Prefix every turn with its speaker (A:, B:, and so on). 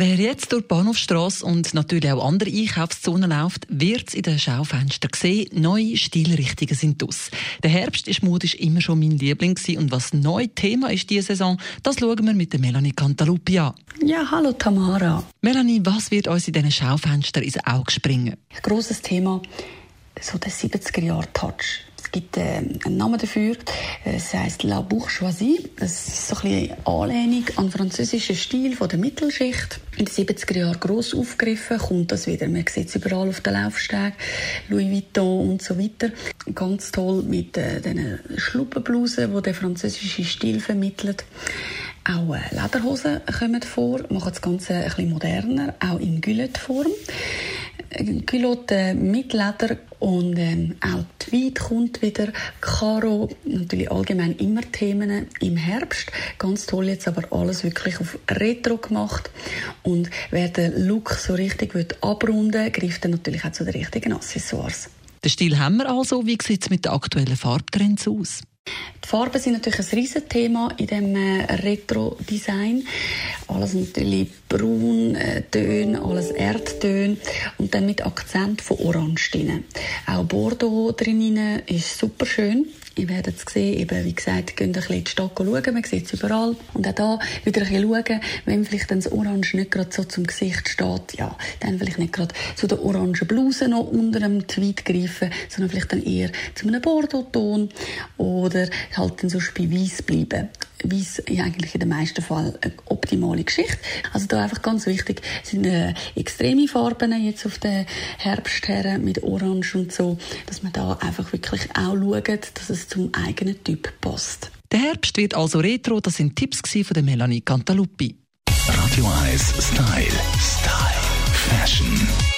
A: Wer jetzt durch die Bahnhofstrasse und natürlich auch andere Einkaufszonen läuft, wird es in den Schaufenstern sehen, neue Stilrichtungen sind aus. Der Herbst ist modisch immer schon mein Liebling gewesen und was neu Thema ist diese Saison, das schauen wir mit der Melanie Cantaluppi an.
B: Ja, hallo Tamara.
A: Melanie, was wird uns in diesen Schaufenstern ins Auge springen?
B: Ein grosses Thema, so der 70er-Jahr-Touch. Es gibt äh, einen Namen dafür. Es heißt La Bourgeoisie. Das ist so ein bisschen Anlehnung an den französischen Stil von der Mittelschicht. In den 70er Jahren gross aufgegriffen, kommt das wieder. Man sieht es überall auf den Laufstegen, Louis Vuitton und so weiter. Ganz toll mit äh, diesen Schluppenblusen, die der französische Stil vermittelt. Auch äh, Lederhosen kommen vor, machen das Ganze ein bisschen moderner, auch in Gülletform. Culotte mit Leder und ähm, auch Tweed kommt wieder. Karo, natürlich allgemein immer Themen im Herbst. Ganz toll jetzt aber alles wirklich auf Retro gemacht. Und wer den Look so richtig will abrunden greift dann natürlich auch zu den richtigen Accessoires.
A: Den Stil haben wir also. Wie sieht es mit den aktuellen Farbtrends aus?
B: Die Farben sind natürlich ein Riesenthema in dem äh, Retro-Design. Alles natürlich braun, äh, Töne, alles Erdtöne und dann mit Akzent von Orange drin. Auch Bordeaux drin ist super schön. Ihr werdet es sehen, eben, wie gesagt, könnt ein bisschen in die Stadt schauen, man sieht es überall. Und auch da wieder ein bisschen schauen, wenn vielleicht dann das Orange nicht gerade so zum Gesicht steht, ja, dann vielleicht nicht gerade zu der orangen Bluse noch unter dem Tweed greifen, sondern vielleicht dann eher zu einem Bordeaux-Ton oder halt dann so bei Weiss bleiben. Weiss ist eigentlich in den meisten Fällen eine optimale Geschichte. Also da einfach ganz wichtig sind äh, extreme Farben jetzt auf den Herbst her mit Orange und so, dass man da einfach wirklich auch schaut, dass es zum eigenen Typ passt.
A: Der Herbst wird also retro, das sind Tipps von der Melanie Cantaluppi.
C: Radio 1 Style. Style. Fashion.